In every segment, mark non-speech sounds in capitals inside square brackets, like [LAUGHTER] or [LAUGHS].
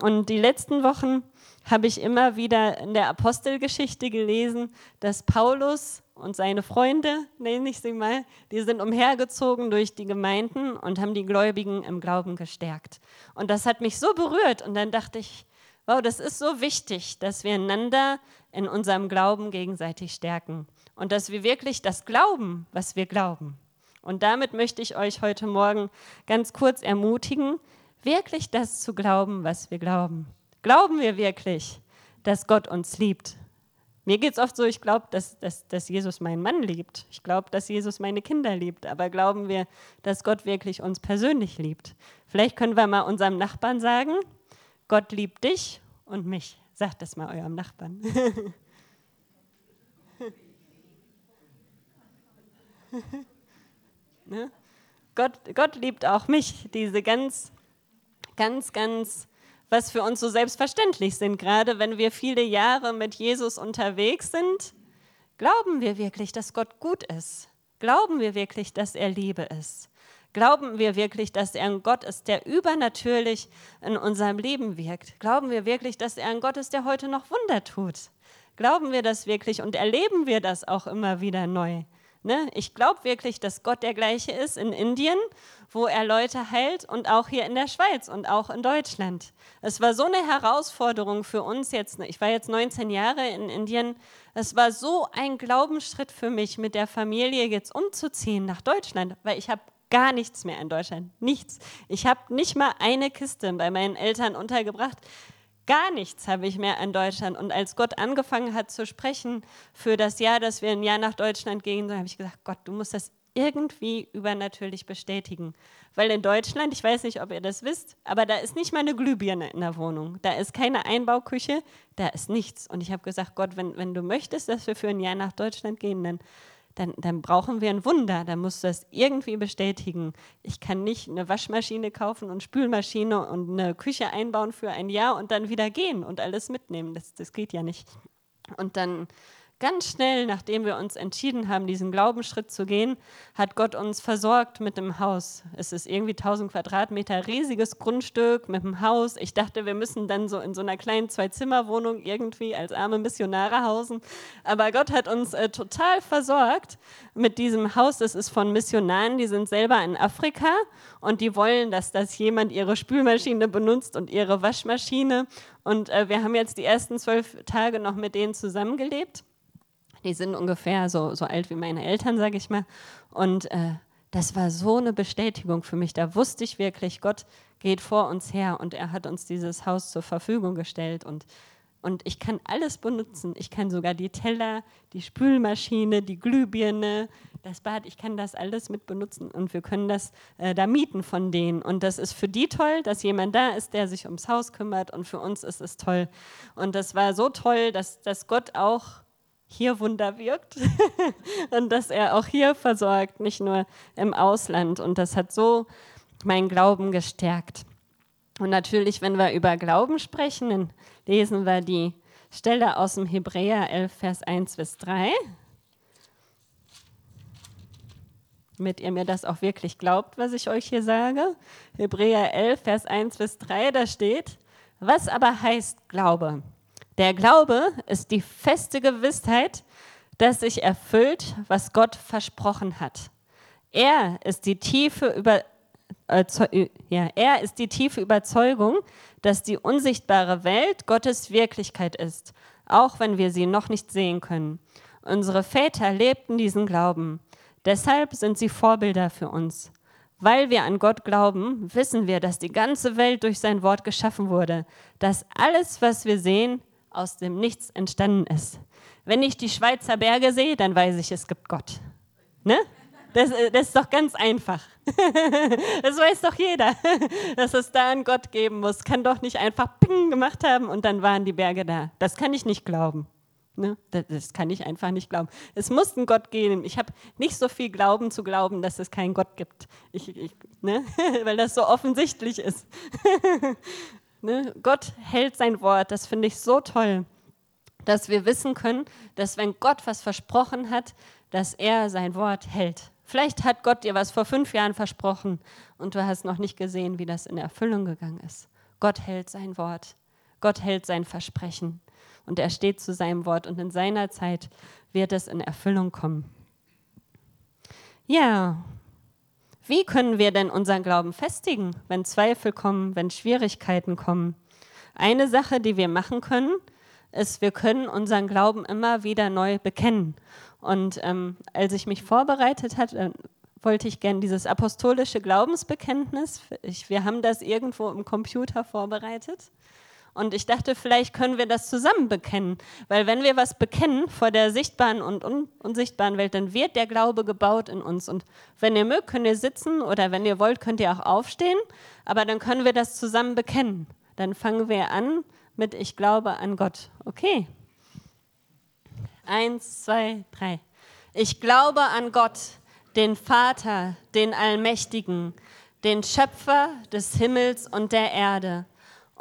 Und die letzten Wochen habe ich immer wieder in der Apostelgeschichte gelesen, dass Paulus und seine Freunde, nenne ich sie mal, die sind umhergezogen durch die Gemeinden und haben die Gläubigen im Glauben gestärkt. Und das hat mich so berührt und dann dachte ich, wow, das ist so wichtig, dass wir einander in unserem Glauben gegenseitig stärken und dass wir wirklich das glauben, was wir glauben. Und damit möchte ich euch heute Morgen ganz kurz ermutigen, wirklich das zu glauben, was wir glauben. Glauben wir wirklich, dass Gott uns liebt? Mir geht es oft so, ich glaube, dass, dass, dass Jesus meinen Mann liebt. Ich glaube, dass Jesus meine Kinder liebt. Aber glauben wir, dass Gott wirklich uns persönlich liebt? Vielleicht können wir mal unserem Nachbarn sagen, Gott liebt dich und mich. Sagt das mal eurem Nachbarn. [LAUGHS] ne? Gott, Gott liebt auch mich. Diese ganz, ganz, ganz, was für uns so selbstverständlich sind, gerade wenn wir viele Jahre mit Jesus unterwegs sind. Glauben wir wirklich, dass Gott gut ist? Glauben wir wirklich, dass er Liebe ist? Glauben wir wirklich, dass er ein Gott ist, der übernatürlich in unserem Leben wirkt? Glauben wir wirklich, dass er ein Gott ist, der heute noch Wunder tut? Glauben wir das wirklich und erleben wir das auch immer wieder neu? Ne? Ich glaube wirklich, dass Gott der gleiche ist in Indien, wo er Leute heilt und auch hier in der Schweiz und auch in Deutschland. Es war so eine Herausforderung für uns jetzt. Ich war jetzt 19 Jahre in Indien. Es war so ein Glaubensschritt für mich, mit der Familie jetzt umzuziehen nach Deutschland, weil ich habe gar nichts mehr in Deutschland. Nichts. Ich habe nicht mal eine Kiste bei meinen Eltern untergebracht. Gar nichts habe ich mehr in Deutschland. Und als Gott angefangen hat zu sprechen für das Jahr, dass wir ein Jahr nach Deutschland gehen, habe ich gesagt, Gott, du musst das irgendwie übernatürlich bestätigen. Weil in Deutschland, ich weiß nicht, ob ihr das wisst, aber da ist nicht mal eine Glühbirne in der Wohnung. Da ist keine Einbauküche, da ist nichts. Und ich habe gesagt, Gott, wenn, wenn du möchtest, dass wir für ein Jahr nach Deutschland gehen, dann dann, dann brauchen wir ein Wunder. Dann musst du das irgendwie bestätigen. Ich kann nicht eine Waschmaschine kaufen und Spülmaschine und eine Küche einbauen für ein Jahr und dann wieder gehen und alles mitnehmen. Das, das geht ja nicht. Und dann Ganz schnell, nachdem wir uns entschieden haben, diesen Glaubensschritt zu gehen, hat Gott uns versorgt mit dem Haus. Es ist irgendwie 1000 Quadratmeter riesiges Grundstück mit dem Haus. Ich dachte, wir müssen dann so in so einer kleinen Zwei-Zimmer-Wohnung irgendwie als arme Missionare hausen. Aber Gott hat uns äh, total versorgt mit diesem Haus. Das ist von Missionaren, die sind selber in Afrika und die wollen, dass das jemand ihre Spülmaschine benutzt und ihre Waschmaschine. Und äh, wir haben jetzt die ersten zwölf Tage noch mit denen zusammengelebt. Die sind ungefähr so, so alt wie meine Eltern, sage ich mal. Und äh, das war so eine Bestätigung für mich. Da wusste ich wirklich, Gott geht vor uns her und er hat uns dieses Haus zur Verfügung gestellt. Und, und ich kann alles benutzen. Ich kann sogar die Teller, die Spülmaschine, die Glühbirne, das Bad, ich kann das alles mit benutzen und wir können das äh, da mieten von denen. Und das ist für die toll, dass jemand da ist, der sich ums Haus kümmert und für uns ist es toll. Und das war so toll, dass, dass Gott auch hier Wunder wirkt [LAUGHS] und dass er auch hier versorgt, nicht nur im Ausland. Und das hat so meinen Glauben gestärkt. Und natürlich, wenn wir über Glauben sprechen, dann lesen wir die Stelle aus dem Hebräer 11, Vers 1 bis 3. Damit ihr mir das auch wirklich glaubt, was ich euch hier sage. Hebräer 11, Vers 1 bis 3, da steht, was aber heißt Glaube? Der Glaube ist die feste Gewissheit, dass sich erfüllt, was Gott versprochen hat. Er ist die tiefe Über äh, ja, er ist die tiefe Überzeugung, dass die unsichtbare Welt Gottes Wirklichkeit ist, auch wenn wir sie noch nicht sehen können. Unsere Väter lebten diesen Glauben. Deshalb sind sie Vorbilder für uns. Weil wir an Gott glauben, wissen wir, dass die ganze Welt durch sein Wort geschaffen wurde, dass alles, was wir sehen, aus dem Nichts entstanden ist. Wenn ich die Schweizer Berge sehe, dann weiß ich, es gibt Gott. Ne? Das, äh, das ist doch ganz einfach. [LAUGHS] Das weiß doch jeder, [LAUGHS] dass es da einen Gott geben muss. Kann doch nicht einfach Ping gemacht haben und dann waren die Berge da. Das kann ich nicht glauben. Ne? Das kann ich einfach nicht glauben. Es muss einen Gott geben. Ich habe nicht so viel Glauben zu glauben, dass es keinen Gott gibt. Ich, ich, ne? [LAUGHS] Weil das so offensichtlich ist. Ne? Gott hält sein Wort. Das finde ich so toll, dass wir wissen können, dass wenn Gott was versprochen hat, dass er sein Wort hält. Vielleicht hat Gott dir was vor fünf Jahren versprochen und du hast noch nicht gesehen, wie das in Erfüllung gegangen ist. Gott hält sein Wort. Gott hält sein Versprechen. Und er steht zu seinem Wort. Und in seiner Zeit wird es in Erfüllung kommen. Ja, wie können wir denn unseren Glauben festigen, wenn Zweifel kommen, wenn Schwierigkeiten kommen? Eine Sache, die wir machen können, ist, wir können unseren Glauben immer wieder neu bekennen. Und ähm, als ich mich vorbereitet hatte, wollte ich gerne dieses apostolische Glaubensbekenntnis, ich, wir haben das irgendwo im Computer vorbereitet. Und ich dachte, vielleicht können wir das zusammen bekennen. Weil wenn wir was bekennen vor der sichtbaren und un unsichtbaren Welt, dann wird der Glaube gebaut in uns. Und wenn ihr mögt, könnt ihr sitzen oder wenn ihr wollt, könnt ihr auch aufstehen. Aber dann können wir das zusammen bekennen. Dann fangen wir an mit Ich glaube an Gott. Okay. Eins, zwei, drei. Ich glaube an Gott, den Vater, den Allmächtigen, den Schöpfer des Himmels und der Erde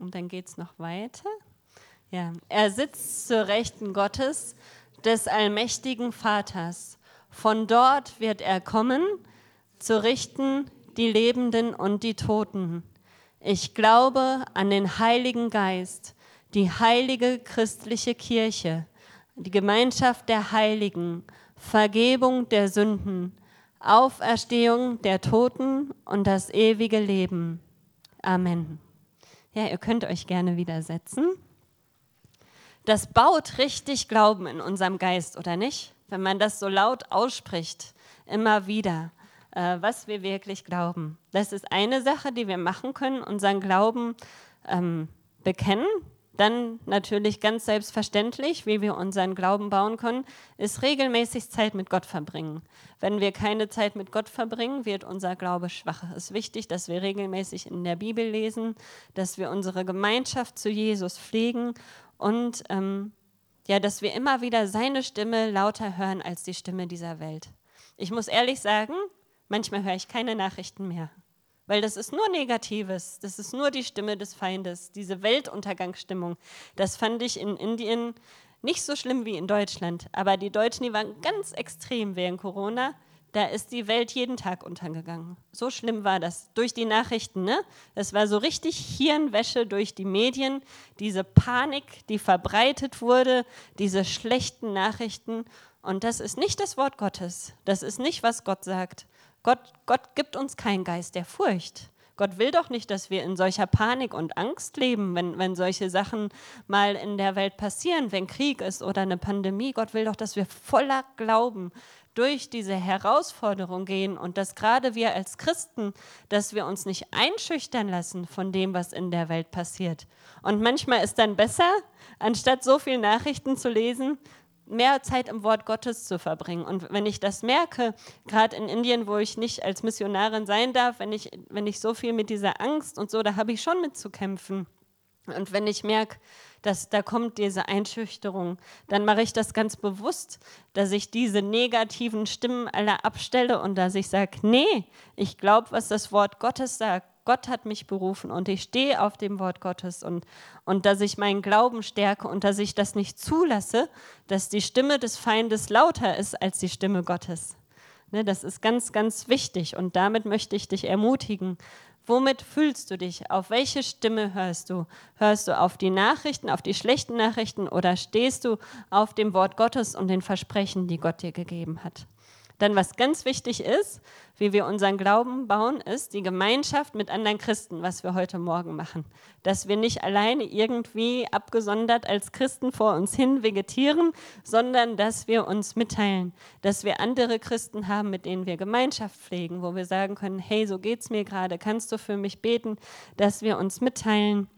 Und dann geht es noch weiter. Ja, er sitzt zur Rechten Gottes, des allmächtigen Vaters. Von dort wird er kommen, zu richten die Lebenden und die Toten. Ich glaube an den Heiligen Geist, die heilige christliche Kirche, die Gemeinschaft der Heiligen, Vergebung der Sünden, Auferstehung der Toten und das ewige Leben. Amen. Ja, ihr könnt euch gerne widersetzen. Das baut richtig Glauben in unserem Geist, oder nicht? Wenn man das so laut ausspricht, immer wieder, äh, was wir wirklich glauben. Das ist eine Sache, die wir machen können, unseren Glauben ähm, bekennen, dann natürlich ganz selbstverständlich, wie wir unseren Glauben bauen können, ist regelmäßig Zeit mit Gott verbringen. Wenn wir keine Zeit mit Gott verbringen, wird unser Glaube schwach. Es ist wichtig, dass wir regelmäßig in der Bibel lesen, dass wir unsere Gemeinschaft zu Jesus pflegen und ähm, ja, dass wir immer wieder seine Stimme lauter hören als die Stimme dieser Welt. Ich muss ehrlich sagen, manchmal höre ich keine Nachrichten mehr weil das ist nur Negatives, das ist nur die Stimme des Feindes, diese Weltuntergangsstimmung. Das fand ich in Indien nicht so schlimm wie in Deutschland, aber die Deutschen, die waren ganz extrem während Corona. Da ist die Welt jeden Tag untergegangen. So schlimm war das. Durch die Nachrichten, ne? Das war so richtig Hirnwäsche durch die Medien, diese Panik, die verbreitet wurde, diese schlechten Nachrichten. Und das ist nicht das Wort Gottes. Das ist nicht, was Gott sagt. Gott, Gott gibt uns keinen Geist der Furcht. Gott will doch nicht, dass wir in solcher Panik und Angst leben, wenn, wenn solche Sachen mal in der Welt passieren, wenn Krieg ist oder eine Pandemie. Gott will doch, dass wir voller Glauben durch diese Herausforderung gehen und dass gerade wir als Christen, dass wir uns nicht einschüchtern lassen von dem, was in der Welt passiert. Und manchmal ist dann besser, anstatt so viele Nachrichten zu lesen, mehr Zeit im Wort Gottes zu verbringen. Und wenn ich das merke, gerade in Indien, wo ich nicht als Missionarin sein darf, wenn ich, wenn ich so viel mit dieser Angst und so, da habe ich schon mit zu kämpfen. Und wenn ich merke, dass da kommt diese Einschüchterung, dann mache ich das ganz bewusst, dass ich diese negativen Stimmen alle abstelle und dass ich sage, nee, ich glaube, was das Wort Gottes sagt. Gott hat mich berufen und ich stehe auf dem Wort Gottes und, und dass ich meinen Glauben stärke und dass ich das nicht zulasse, dass die Stimme des Feindes lauter ist als die Stimme Gottes. Ne, das ist ganz, ganz wichtig und damit möchte ich dich ermutigen. Womit fühlst du dich? Auf welche Stimme hörst du? Hörst du auf die Nachrichten, auf die schlechten Nachrichten oder stehst du auf dem Wort Gottes und den Versprechen, die Gott dir gegeben hat? Dann, was ganz wichtig ist, wie wir unseren Glauben bauen, ist die Gemeinschaft mit anderen Christen, was wir heute Morgen machen. Dass wir nicht alleine irgendwie abgesondert als Christen vor uns hin vegetieren, sondern dass wir uns mitteilen, dass wir andere Christen haben, mit denen wir Gemeinschaft pflegen, wo wir sagen können, hey, so geht's mir gerade, kannst du für mich beten, dass wir uns mitteilen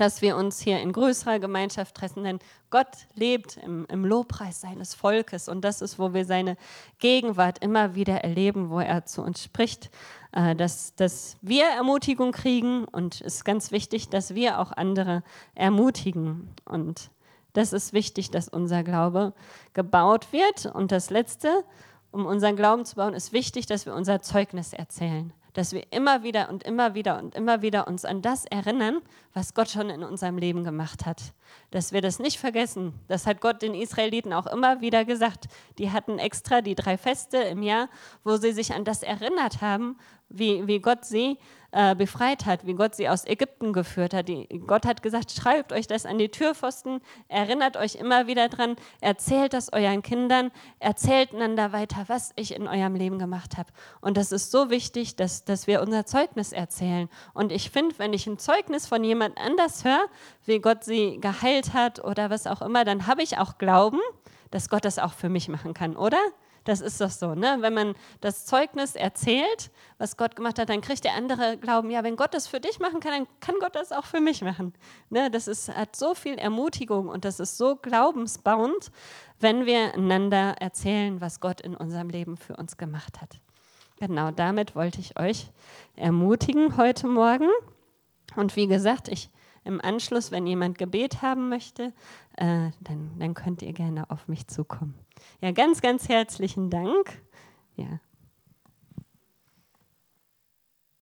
dass wir uns hier in größerer Gemeinschaft treffen, denn Gott lebt im, im, Lobpreis seines Volkes und das ist, wo wir seine Gegenwart immer wieder erleben, wo er zu uns spricht, äh, dass, dass wir Ermutigung kriegen und es ist ganz wichtig, dass wir auch andere ermutigen und das ist wichtig, dass unser Glaube gebaut wird und das Letzte, um unseren Glauben zu bauen, ist wichtig, dass wir unser Zeugnis erzählen dass wir immer wieder und immer wieder und immer wieder uns an das erinnern, was Gott schon in unserem Leben gemacht hat. Dass wir das nicht vergessen. Das hat Gott den Israeliten auch immer wieder gesagt. Die hatten extra die drei Feste im Jahr, wo sie sich an das erinnert haben, wie, wie Gott sie äh, befreit hat, wie Gott sie aus Ägypten geführt hat. Die, Gott hat gesagt, schreibt euch das an die Türpfosten, erinnert euch immer wieder dran, erzählt das euren Kindern, erzählt einander weiter, was ich in eurem Leben gemacht habe. Und das ist so wichtig, dass, dass wir unser Zeugnis erzählen. Und ich finde, wenn ich ein Zeugnis von jemand anders höre, wie Gott sie geheilt hat oder was auch immer, dann habe ich auch Glauben, dass Gott das auch für mich machen kann, oder? Das ist doch so, ne? Wenn man das Zeugnis erzählt, was Gott gemacht hat, dann kriegt der andere Glauben, ja, wenn Gott das für dich machen kann, dann kann Gott das auch für mich machen. Ne? Das ist, hat so viel Ermutigung und das ist so glaubensbauend, wenn wir einander erzählen, was Gott in unserem Leben für uns gemacht hat. Genau, damit wollte ich euch ermutigen heute Morgen. Und wie gesagt, ich im Anschluss, wenn jemand Gebet haben möchte, äh, dann, dann könnt ihr gerne auf mich zukommen. Ja, ganz, ganz herzlichen Dank. Ja.